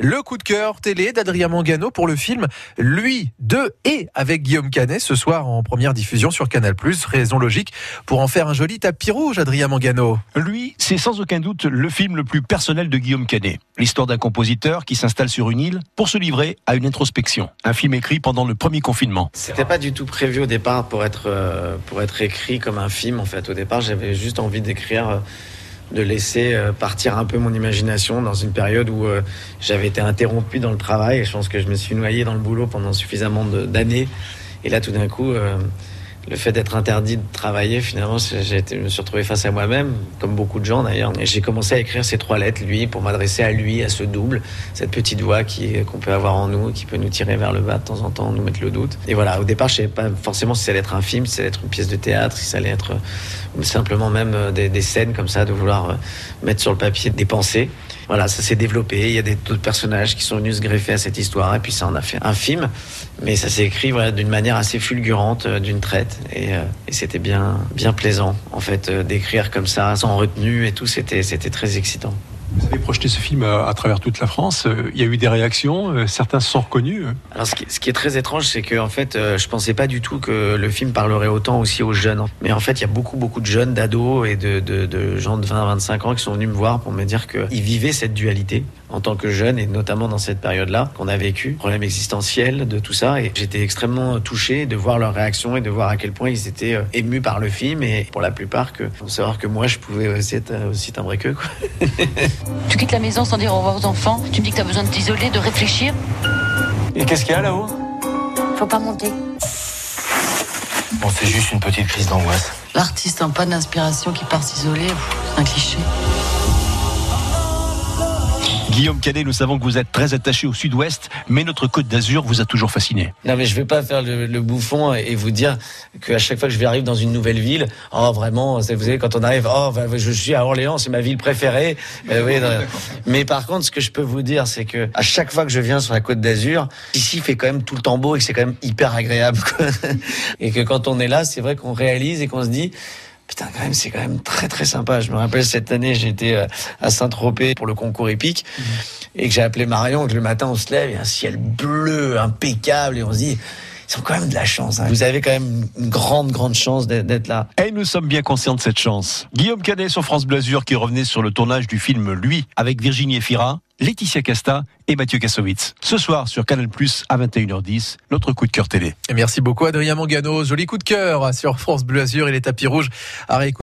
Le coup de cœur télé d'Adrien Mangano pour le film Lui, de et avec Guillaume Canet ce soir en première diffusion sur Canal+. Raison logique pour en faire un joli tapis rouge, Adrien Mangano. Lui, c'est sans aucun doute le film le plus personnel de Guillaume Canet. L'histoire d'un compositeur qui s'installe sur une île pour se livrer à une introspection. Un film écrit pendant le premier confinement. C'était pas du tout prévu au départ pour être, euh, pour être écrit comme un film en fait. Au départ, j'avais juste envie d'écrire. De laisser euh, partir un peu mon imagination dans une période où euh, j'avais été interrompu dans le travail je pense que je me suis noyé dans le boulot pendant suffisamment d'années. Et là, tout d'un coup, euh, le fait d'être interdit de travailler, finalement, j'ai été, je me suis retrouvé face à moi-même, comme beaucoup de gens d'ailleurs. Et j'ai commencé à écrire ces trois lettres, lui, pour m'adresser à lui, à ce double, cette petite voix qui qu'on peut avoir en nous, qui peut nous tirer vers le bas de temps en temps, nous mettre le doute. Et voilà, au départ, je savais pas forcément si ça allait être un film, si ça allait être une pièce de théâtre, si ça allait être euh, simplement même euh, des, des scènes comme ça, de vouloir euh, mettre sur le papier des pensées. Voilà, ça s'est développé. Il y a d'autres personnages qui sont venus se greffer à cette histoire, et puis ça en a fait un film. Mais ça s'est écrit voilà, d'une manière assez fulgurante, euh, d'une traite, et, euh, et c'était bien, bien plaisant en fait euh, d'écrire comme ça, sans retenue et tout. C'était très excitant. Vous avez projeté ce film à, à travers toute la France. Euh, Il y a eu des réactions. euh, Certains sont reconnus. Alors, ce qui, est très étrange, c'est que en fait, euh, je pensais pas du tout que le film parlerait autant aussi aux jeunes. Mais en fait, il y a beaucoup, beaucoup de jeunes, d'ados et de, de, de gens de 20 à 25 ans qui sont venus me voir pour me dire qu'ils vivaient cette dualité en tant que jeunes et notamment dans cette période-là qu'on a vécu, problème existentiel de tout ça. Et j'étais extrêmement touché de voir leurs réactions et de voir à quel point ils étaient euh, émus par le film et pour la plupart que, pour savoir que moi, je pouvais aussi être euh, aussi timbré qu'eux, quoi. Tu quittes la maison sans dire au revoir aux enfants. Tu me dis que t'as besoin de t'isoler, de réfléchir. Et qu'est-ce qu'il y a là-haut? Faut pas monter. Bon, c'est juste une petite crise d'angoisse. L'artiste en panne d'inspiration qui part s'isoler, c'est un cliché. Guillaume Canet, nous savons que vous êtes très attaché au sud-ouest, mais notre côte d'Azur vous a toujours fasciné. Non, mais je vais pas faire le, bouffon et vous dire qu'à chaque fois que je vais arriver dans une nouvelle ville, oh vraiment, vous savez, quand on arrive, oh, bah, je suis à Orléans, c'est ma ville préférée. Euh, mais par contre, ce que je peux vous dire, c'est que à chaque fois que je viens sur la Côte d'Azur, ici il fait quand même tout le temps beau et que c'est quand même hyper agréable. quoi. et que quand on est là, c'est vrai qu'on réalise et qu'on se dit. Putain, quand même, c'est quand même très très sympa. Je me rappelle cette année, j'étais euh, à Saint-Tropez pour le concours épique et que j'ai appelé Marion, que le matin on se lève, il y a un ciel bleu, impeccable, et on se dit, ils ont quand même de la chance. hein. Vous avez quand même une grande, grande chance d'être là. Et nous sommes bien conscients de cette chance. Guillaume Canet sur France Bleu Azur qui revenait sur le tournage du film Lui avec Virginie Efira, Laetitia Casta et Mathieu Kassovitz. Ce soir sur Canal Plus à 21h10, notre coup de cœur télé. Merci beaucoup Adrien Mangano. Joli coup de cœur sur France Bleu Azur et les tapis rouges.